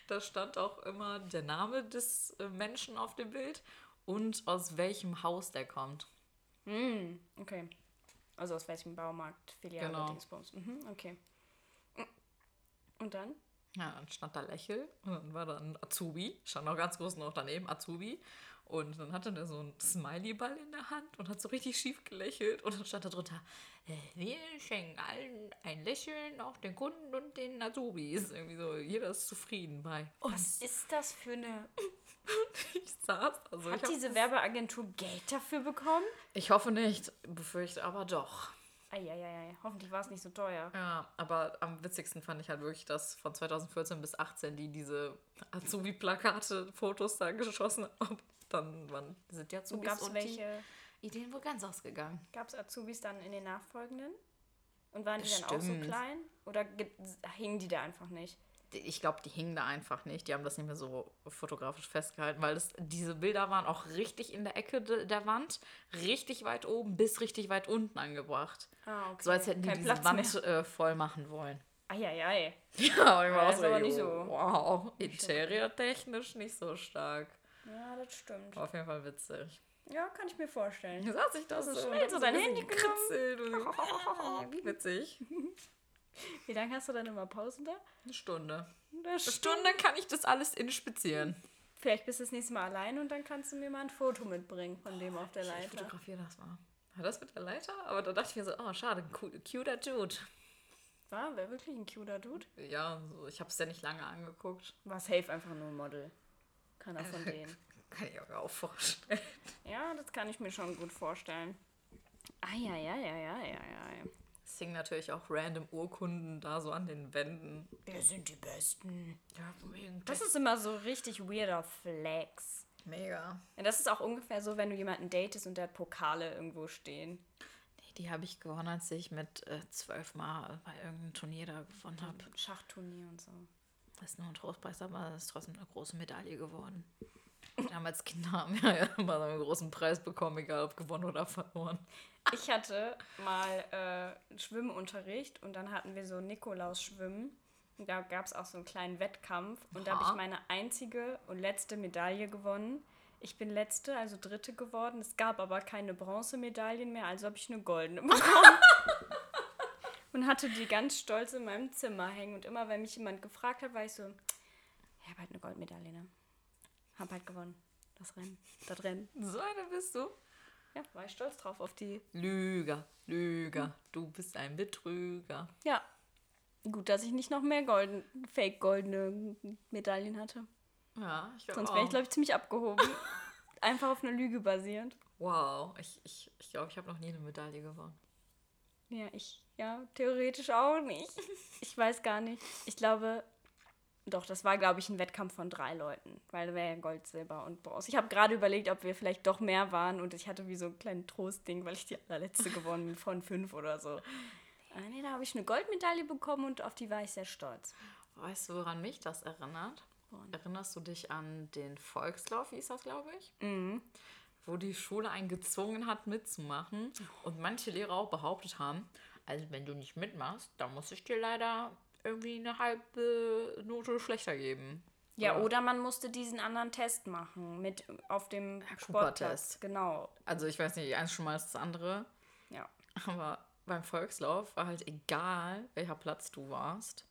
Da stand auch immer der Name des äh, Menschen auf dem Bild und aus welchem Haus der kommt. Hm, okay. Also aus welchem Baumarkt, Filiale, Genau. Dingsbums. Mhm, okay. Und dann? Ja, dann stand da Lächel und dann war da ein Azubi, stand noch ganz groß noch daneben, Azubi. Und dann hatte der so einen Smiley-Ball in der Hand und hat so richtig schief gelächelt. Und dann stand da drunter, äh, wir schenken allen ein Lächeln, auch den Kunden und den Azubis. Irgendwie so, jeder ist zufrieden bei. Und Was ist das für eine. ich saß, also ich, Hat hab diese Werbeagentur Geld dafür bekommen? ich hoffe nicht, befürchte aber doch. Eieiei, hoffentlich war es nicht so teuer. Ja, aber am witzigsten fand ich halt wirklich, dass von 2014 bis 18 die diese Azubi-Plakate, Fotos da geschossen haben. Dann waren, sind Und Azubis gab es und welche, Ideen wohl ganz ausgegangen. gab es Azubis dann in den nachfolgenden? Und waren die dann auch so klein? Oder ge- hingen die da einfach nicht? Ich glaube, die hingen da einfach nicht. Die haben das nicht mehr so fotografisch festgehalten, weil das, diese Bilder waren auch richtig in der Ecke de, der Wand, richtig weit oben bis richtig weit unten angebracht. Ah, okay. So als hätten die Kein diese Platz Wand äh, voll machen wollen. Eieiei. Ja, ich war Ja, auch so, aber nicht so- wow, interiortechnisch nicht so stark. Ja, das stimmt. War auf jeden Fall witzig. Ja, kann ich mir vorstellen. Hat sich das ist so, schnell so ein dein Handy gekritzelt Wie witzig. Wie lange hast du dann immer Pausen da? Eine Stunde. Eine Eine Stunde kann ich das alles inspizieren. Vielleicht bist du das nächste Mal allein und dann kannst du mir mal ein Foto mitbringen von dem auf der Ich Leiter. fotografiere das mal. War das mit der Leiter? Aber da dachte ich mir so, oh, schade, cu- cuter Dude. War, wer wirklich ein cuter Dude? Ja, so, ich habe es ja nicht lange angeguckt. War safe einfach nur ein Model. Keiner von denen. Kann ich mir auch vorstellen. Ja, das kann ich mir schon gut vorstellen. Eieieiei. Es hingen natürlich auch random Urkunden da so an den Wänden. Wir sind die Besten. Ja, Das ist immer so richtig weirder Flex. mega. Ja, das ist auch ungefähr so, wenn du jemanden datest und der hat Pokale irgendwo stehen. Nee, die habe ich gewonnen, als ich mit äh, zwölf Mal bei irgendeinem Turnier da gewonnen habe. Schachturnier und so. Das ist nur ein Trostpreis, aber es ist trotzdem eine große Medaille geworden. Damals Kinder haben ja immer so einen großen Preis bekommen, egal ob gewonnen oder verloren. Ich hatte mal äh, einen Schwimmunterricht und dann hatten wir so Nikolaus-Schwimmen. Und da gab es auch so einen kleinen Wettkampf und da habe ich meine einzige und letzte Medaille gewonnen. Ich bin letzte, also dritte geworden. Es gab aber keine Bronzemedaillen mehr, also habe ich eine goldene bekommen. Und hatte die ganz stolz in meinem Zimmer hängen. Und immer, wenn mich jemand gefragt hat, war ich so, ich habe halt eine Goldmedaille, ne? Hab halt gewonnen. Das Rennen, das Rennen. So eine bist du. Ja, war ich stolz drauf auf die Lüger, Lüger, du bist ein Betrüger. Ja. Gut, dass ich nicht noch mehr golden, fake goldene Medaillen hatte. Ja, ich glaube Sonst wäre ich, glaube ich, ziemlich abgehoben. Einfach auf eine Lüge basierend. wow, ich glaube, ich, ich, glaub, ich habe noch nie eine Medaille gewonnen. Ja, ich, ja, theoretisch auch nicht. Ich weiß gar nicht. Ich glaube, doch, das war, glaube ich, ein Wettkampf von drei Leuten. Weil da wäre ja Gold, Silber und Bronze. Ich habe gerade überlegt, ob wir vielleicht doch mehr waren und ich hatte wie so ein kleines Trostding, weil ich die allerletzte gewonnen bin von fünf oder so. Ah, nee, da habe ich eine Goldmedaille bekommen und auf die war ich sehr stolz. Weißt du, woran mich das erinnert? Woran? Erinnerst du dich an den Volkslauf, hieß das, glaube ich? Mhm. Wo die Schule einen gezwungen hat, mitzumachen. Und manche Lehrer auch behauptet haben, also wenn du nicht mitmachst, dann muss ich dir leider irgendwie eine halbe Note schlechter geben. Ja, oder man musste diesen anderen Test machen mit auf dem. Cooper-Test. Genau. Also ich weiß nicht, eins schon mal als das andere. Ja. Aber beim Volkslauf war halt egal, welcher Platz du warst.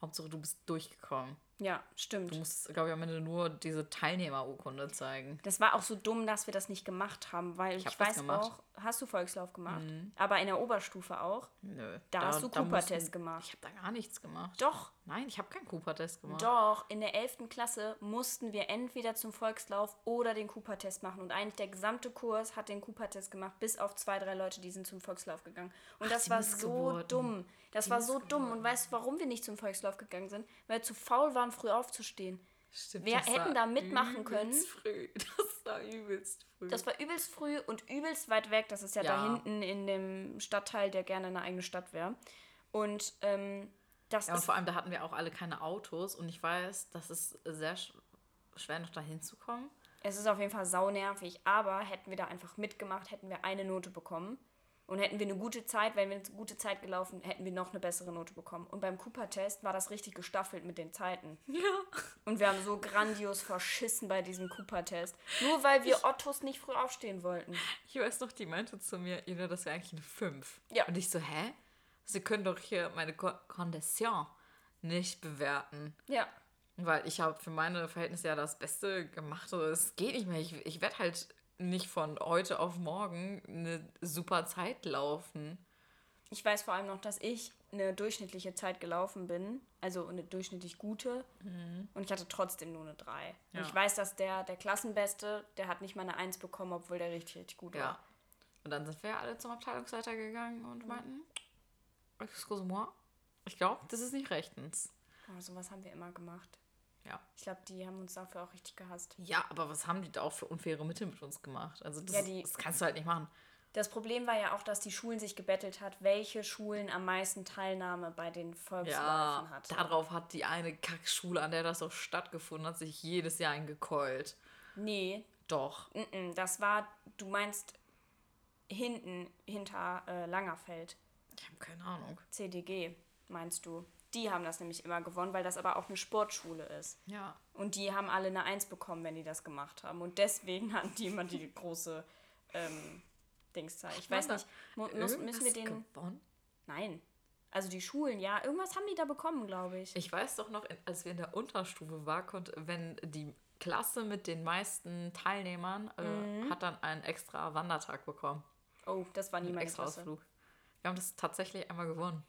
Hauptsache, du bist durchgekommen. Ja, stimmt. Du musst, glaube ich, am Ende nur diese Teilnehmerurkunde zeigen. Das war auch so dumm, dass wir das nicht gemacht haben, weil ich, das weiß auch, hast du Volkslauf gemacht? Aber in der Oberstufe auch? Nö. Da, hast du da Cooper-Test gemacht. Ich habe da gar nichts gemacht. Doch, Nein, ich habe keinen Cooper-Test gemacht. doch. In der 11. Klasse mussten wir entweder zum Volkslauf oder den Cooper-Test machen. Und eigentlich der gesamte Kurs hat den Cooper-Test gemacht, bis auf zwei, drei Leute, die sind zum Volkslauf gegangen. Und das die war so dumm. Das war so dumm. Und weißt du, warum wir nicht zum Volkslauf gegangen sind? Weil wir zu faul waren, früh aufzustehen. Stimmt, war hätten da mitmachen können. übelst Früh. Das war übelst früh. Das war übelst früh und übelst weit weg. Das ist ja, Ja. da hinten in dem Stadtteil, der gerne eine eigene Stadt wäre. Und ähm, das ja, und vor allem, da hatten wir auch alle keine Autos. Und ich weiß, das ist sehr sch schwer, noch da hinzukommen. Es ist auf jeden Fall saunervig, aber hätten wir da einfach mitgemacht, hätten wir eine Note bekommen. Und hätten wir eine gute Zeit, wenn wir eine gute Zeit gelaufen, hätten wir noch eine bessere Note bekommen. Und beim Cooper-Test war das richtig gestaffelt mit den Zeiten. Ja. Und wir haben so grandios verschissen bei diesem Cooper-Test. Nur weil wir Ottos nicht früh aufstehen wollten. Ich weiß noch, die meinte zu mir, Ina, das wäre eigentlich eine 5. Ja. Und ich so, hä? Sie können doch hier meine Condition nicht bewerten. Ja. Weil ich habe für meine Verhältnisse ja das Beste gemacht. Es geht nicht mehr. Ich, ich werde halt nicht von heute auf morgen eine super Zeit laufen. Ich weiß vor allem noch, dass ich eine durchschnittliche Zeit gelaufen bin, also eine durchschnittlich gute, und ich hatte trotzdem nur eine 3. Ja. Und ich weiß, dass der, der Klassenbeste, der hat nicht mal eine 1 bekommen, obwohl der richtig, richtig gut Ja. war. Und dann sind wir alle zum Abteilungsleiter gegangen und meinten, excuse-moi, ich glaube, das ist nicht rechtens. Aber sowas haben wir immer gemacht. Ja. Ich glaube, die haben uns dafür auch richtig gehasst. Ja, aber was haben die da auch für unfaire Mittel mit uns gemacht? Also das, Ja, die- das kannst du halt nicht machen. Das Problem war ja auch, dass die Schulen sich gebettelt hat, welche Schulen am meisten Teilnahme bei den Volksläufen Ja, hat. darauf hat die eine Kackschule, an der das auch stattgefunden hat, sich jedes Jahr eingekeult. Nee, Doch. mm-mm, das war, du meinst hinten, hinter äh, Langerfeld. Ich habe keine Ahnung. CDG, meinst du? Die haben das nämlich immer gewonnen, weil das aber auch eine Sportschule ist. Ja. Und die haben alle eine Eins bekommen, wenn die das gemacht haben. Und deswegen hatten die immer die große ähm, Dingszahl. Ich weiß nicht, mu muss, müssen wir den. gewonnen? Nein. Also die Schulen, ja, irgendwas haben die da bekommen, glaube ich. Ich weiß doch noch, als wir in der Unterstufe waren, konnte, wenn die Klasse mit den meisten Teilnehmern äh, Mhm. hat dann einen extra Wandertag bekommen. Oh, das war nie Einen meine extra Klasse. Ausflug. Wir haben das tatsächlich einmal gewonnen.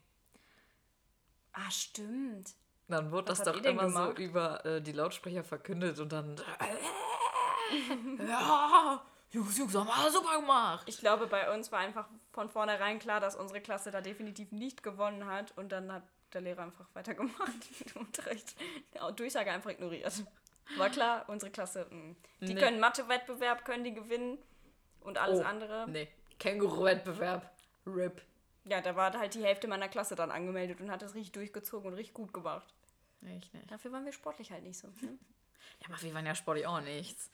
Ah, stimmt. Dann wurde Was das doch immer so gemacht? über äh, die Lautsprecher verkündet und dann. ja, Jungs, Jungs, haben wir super gemacht. Ich glaube, bei uns war einfach von vornherein klar, dass unsere Klasse da definitiv nicht gewonnen hat. Und dann hat der Lehrer einfach weitergemacht mit dem Unterricht. Ja, Durchsage einfach ignoriert. War klar, unsere Klasse, mh. die Nee. können Mathe-Wettbewerb, können die gewinnen. Und alles Oh, andere. Nee, Känguru-Wettbewerb. RIP. Ja, da war halt die Hälfte meiner Klasse dann angemeldet und hat das richtig durchgezogen und richtig gut gemacht. Ich nicht. Dafür waren wir sportlich halt nicht so. Ne? Ja, aber wir waren ja sportlich auch nichts.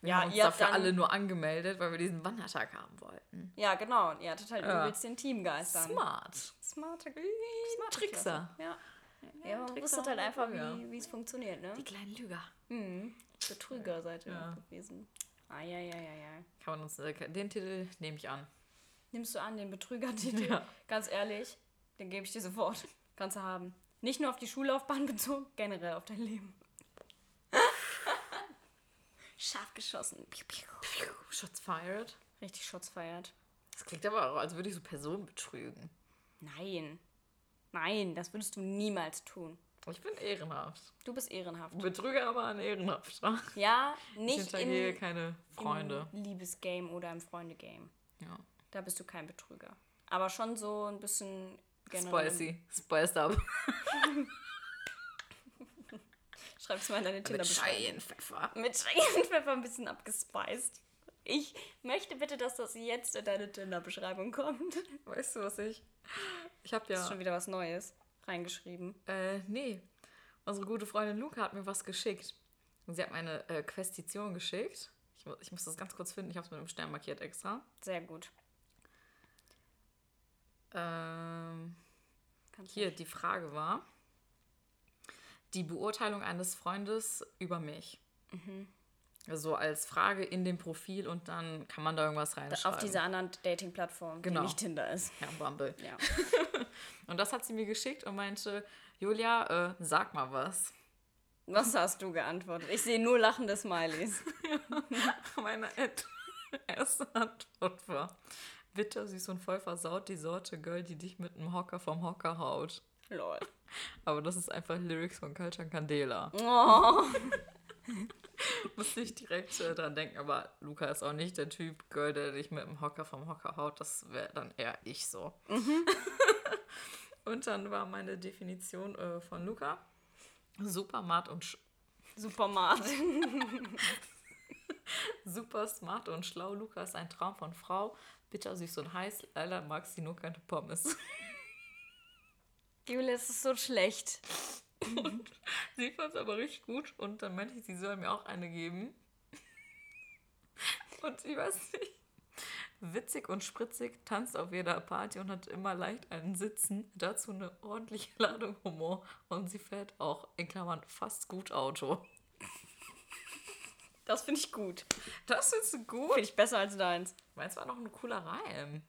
Wir Ja, haben uns ihr habt dafür alle nur angemeldet, weil wir diesen Wandertag haben wollten. Ja, genau. Ihr hattet halt Ja. übelst den Teamgeist dann. Smart. Smarte, smarte Trickser. Klasse. Ja. Ja, man wusstet halt und einfach, wie es funktioniert, ne? Die kleinen Lüger. Mhm. Betrüger seid ihr Ja. gewesen. Ah, ja, ja, ja, ja. Kann man uns, äh, den Titel nehme ich an. Nimmst du an, den Betrügertitel? Ja. Ganz ehrlich, den gebe ich dir sofort. Kannst du haben. Nicht nur auf die Schullaufbahn bezogen, generell auf dein Leben. Scharf geschossen. Piu, piu. Shots fired. Richtig Shots feiert. Das klingt aber auch, als würde ich so Personen betrügen. Nein. Nein, das würdest du niemals tun. Ich bin ehrenhaft. Du bist ehrenhaft. Betrüger aber ein ehrenhafter. Ja, Ich nicht hintergehe in, keine Freunde. im Liebesgame oder im Freundegame. Ja. Da bist du kein Betrüger. Aber schon so ein bisschen generell. Spicy. Spiced up. Schreib's mal in deine Mit Tinder-Beschreibung. Cayennepfeffer. Mit Cayennepfeffer ein bisschen abgespeist. Ich möchte bitte, dass das jetzt in deine Tinder-Beschreibung kommt. Weißt du, was ich... Ich habe Das ist ja... schon wieder was Neues reingeschrieben. Äh, nee. Unsere gute Freundin Luca hat mir was geschickt. Und sie hat mir eine äh, Questition geschickt. Ich, ich muss das ganz kurz finden. Ich habe es mit einem Stern markiert extra. Sehr gut. Ähm, hier, die Frage war... Die Beurteilung eines Freundes über mich. Also als Frage in dem Profil und dann kann man da irgendwas reinschreiben. Auf dieser anderen Dating-Plattform, Genau. die nicht Tinder ist. Ja, Bumble. Ja. Und das hat sie mir geschickt und meinte, Julia, äh, sag mal was. Was hast du geantwortet? Ich sehe nur lachende Smileys. Meine Ad- erste Antwort war, bitter, süß und voll versaut, die Sorte Girl, die dich mit einem Hocker vom Hocker haut. Lol. Aber das ist einfach Lyrics von Culture Candela. Oh. Muss nicht direkt äh, dran denken, aber Luca ist auch nicht der Typ Girl, der dich mit einem Hocker vom Hocker haut. Das wäre dann eher ich so. und dann war meine Definition äh, von Luca super smart und sch Supermarkt. super smart und schlau. Luca ist ein Traum von Frau. Bitter, süß und heiß. Leider mag sie nur keine Pommes. Julia, es ist so schlecht. sie fand es aber richtig gut und dann meinte ich, sie soll mir auch eine geben. Und ich weiß nicht. Witzig und spritzig, tanzt auf jeder Party und hat immer leicht einen Sitzen. Dazu eine ordentliche Ladung Humor. Und sie fährt auch, in Klammern, fast gut Auto. Das finde ich gut. Das ist gut. Finde ich besser als deins. Meins war noch ein cooler Reim.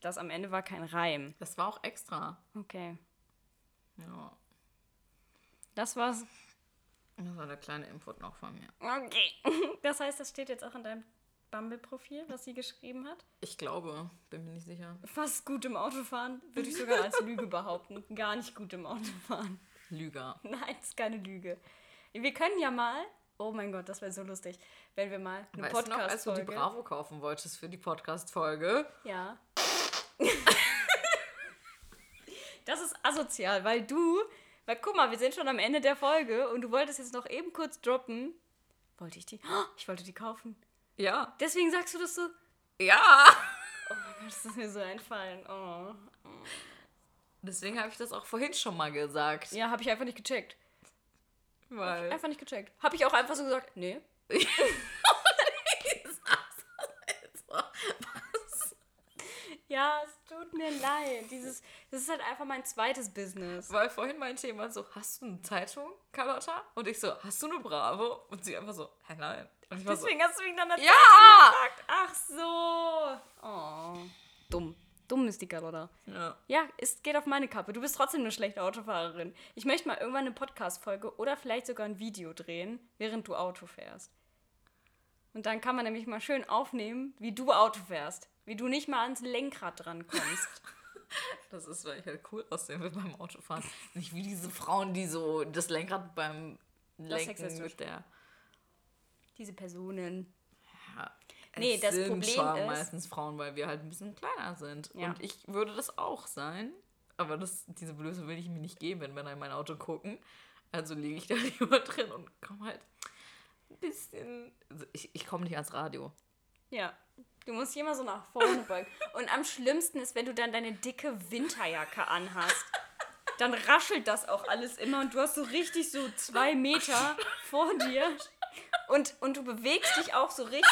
Das am Ende war kein Reim. Das war auch extra. Okay. Ja. Das war's. Das war der kleine Input noch von mir. Okay. Das heißt, das steht jetzt auch in deinem Bumble-Profil, was sie geschrieben hat. Ich glaube, bin mir nicht sicher. Fast gut im Autofahren, würde ich sogar als Lüge behaupten. Gar nicht gut im Autofahren. Lüger. Nein, das ist keine Lüge. Wir können ja mal, oh mein Gott, das wäre so lustig, wenn wir mal eine Weißt du noch, als du die Podcast-Folge... Bravo kaufen wolltest für die Podcast-Folge? Ja. das ist asozial, weil du, weil guck mal, wir sind schon am Ende der Folge und du wolltest jetzt noch eben kurz droppen. Wollte ich die? Oh, ich wollte die kaufen. Ja. Deswegen sagst du das so. Ja. Oh mein Gott, das ist mir so einfallen. Oh. Deswegen habe ich das auch vorhin schon mal gesagt. Ja, habe ich einfach nicht gecheckt. Weil. Einfach nicht gecheckt. Habe ich auch einfach so gesagt, nee. Was? Ja, es tut mir leid. Dieses, das ist halt einfach mein zweites Business. Weil vorhin meinte jemand so, hast du eine Zeitung, Carlotta? Und ich so, hast du eine Bravo? Und sie einfach so, hä, nein. Ich war so, Deswegen hast du mich dann erzählt. ja! gesagt. Ach so. Oh. Dumm. Dumm ist die Carlotta. ja! Ja, es geht auf meine Kappe. Du bist trotzdem eine schlechte Autofahrerin. Ich möchte mal irgendwann eine Podcast-Folge oder vielleicht sogar ein Video drehen, während du Auto fährst. Und dann kann man nämlich mal schön aufnehmen, wie du Auto fährst. Wie du nicht mal ans Lenkrad drankommst. Das ist, weil ich halt cool aussehe will beim Autofahren. Nicht wie diese Frauen, die so das Lenkrad beim Lenken mit der. Diese Personen. Ja, Nee, es das sind Problem schon ist- meistens Frauen, weil wir halt ein bisschen kleiner sind. Ja. Und ich würde das auch sein. Aber das, diese Blöße will ich mir nicht geben, wenn Männer in mein Auto gucken. Also liege ich da lieber drin und komme halt ein bisschen. Also ich ich komme nicht ans Radio. Ja. Du musst dich immer so nach vorne beugen. Und am schlimmsten ist, wenn du dann deine dicke Winterjacke anhast. Dann raschelt das auch alles immer und du hast so richtig so zwei Meter vor dir. Und, und du bewegst dich auch so richtig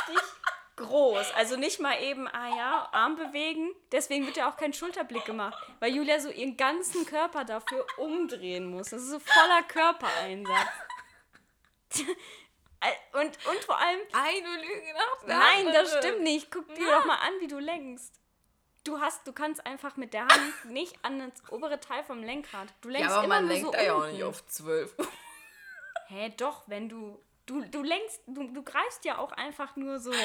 groß. Also nicht mal eben, ah ja, Arm bewegen. Deswegen wird ja auch kein Schulterblick gemacht. Weil Julia so ihren ganzen Körper dafür umdrehen muss. Das ist so voller Körpereinsatz. Und, und vor allem, Eine Lüge nach der Nein, das anderen. stimmt nicht. Guck dir doch mal an, wie du lenkst. Du hast, du kannst einfach mit der Hand nicht an das obere Teil vom Lenkrad. Du lenkst Ja, aber immer man nur lenkt so ja auch nicht auf 12. Hä, doch, wenn du du du lenkst, du, du greifst ja auch einfach nur so.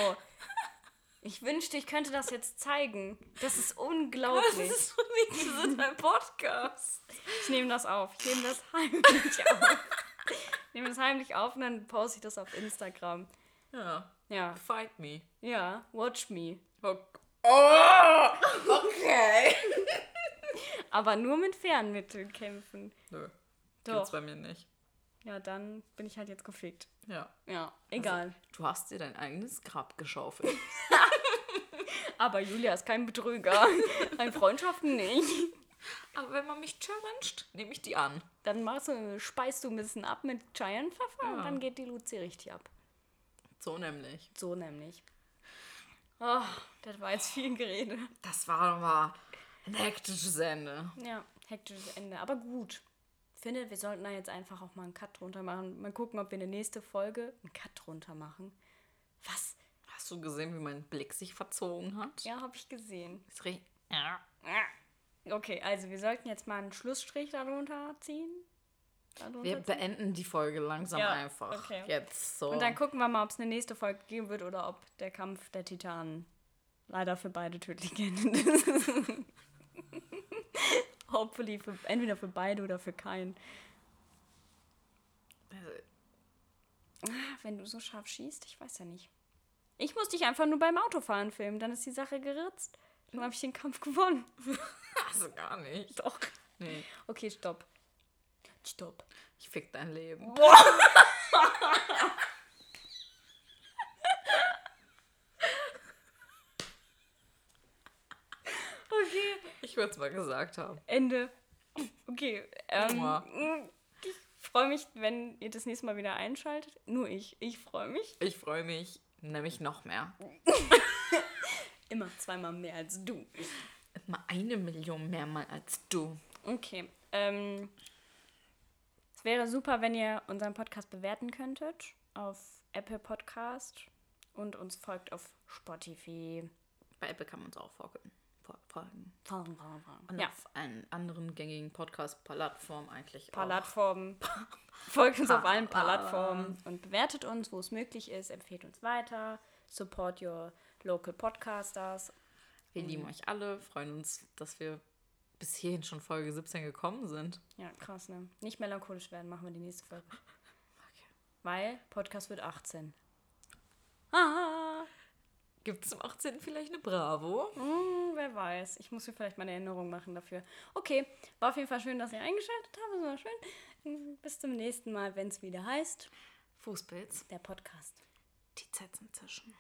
Ich wünschte, ich könnte das jetzt zeigen. Das ist Das unglaublich. ist so nicht, das ist ein Podcast. Ich nehme das auf. Ich nehme das heimlich auf. Ich nehme das heimlich auf und dann poste ich das auf Instagram. Ja, Ja, fight me. ja, watch me. Oh, oh okay. Aber nur mit Fernmitteln kämpfen. Nö, Doch. gibt's bei mir nicht. Ja, dann bin ich halt jetzt gefickt. Ja. Ja, egal. Du hast dir dein eigenes Grab geschaufelt. Aber Julia ist kein Betrüger. Ein Freundschaften nicht. Aber wenn man mich challenged, nehme ich die an. Dann machst du, speist du ein bisschen ab mit Giant-Pfeffer und Ja. dann geht die Luzi richtig ab. So nämlich. So nämlich. Oh, das war jetzt viel Gerede. Das war mal ein hektisches Ende. Ja, hektisches Ende. Aber gut. Ich finde, wir sollten da jetzt einfach auch mal einen Cut drunter machen. Mal gucken, ob wir eine nächste Folge einen Cut drunter machen. Was? Hast du gesehen, wie mein Blick sich verzogen hat? Ja, habe ich gesehen. Ist richtig- Ja. Okay, also wir sollten jetzt mal einen Schlussstrich darunter ziehen. Darunter Wir ziehen. beenden die Folge langsam Ja, einfach. okay. Jetzt so. Und dann gucken wir mal, ob es eine nächste Folge geben wird oder ob der Kampf der Titanen leider für beide tödlich geendet ist. Hopefully für, entweder für beide oder für keinen. Also, Wenn du so scharf schießt, ich weiß ja nicht. Ich muss dich einfach nur beim Autofahren filmen, dann ist die Sache geritzt. Dann habe ich den Kampf gewonnen. also gar nicht. Doch. Nee. Okay, stopp. Stopp. Ich fick dein Leben. Okay. Ich würde es mal gesagt haben. Ende. Okay. Ähm, ich freue mich, wenn ihr das nächste Mal wieder einschaltet. Nur ich. Ich freue mich. Ich freue mich nämlich noch mehr. Immer zweimal mehr als du. Mal eine Million mehr mal als du. Okay. Ähm, es wäre super, wenn ihr unseren Podcast bewerten könntet auf Apple Podcast und uns folgt auf Spotify. Bei Apple kann man uns auch folgen. Fol- folgen. Und Ja, auf allen anderen gängigen Podcast-Plattformen eigentlich. Plattformen. Folgt uns auf allen Plattformen und bewertet uns, wo es möglich ist. Empfehlt uns weiter. Support your local podcasters. Wir lieben euch alle, freuen uns, dass wir bis hierhin schon Folge 17 gekommen sind. Ja, krass, ne? Nicht melancholisch werden, machen wir die nächste Folge. Weil Podcast wird 18. Ah, Gibt es zum 18. vielleicht eine Bravo? Hm, wer weiß. Ich muss mir vielleicht mal eine Erinnerung machen dafür. Okay, war auf jeden Fall schön, dass ihr eingeschaltet habt. Es war schön. Bis zum nächsten Mal, wenn es wieder heißt, Fußpilz. der Podcast. Die Zeit zum Zischen.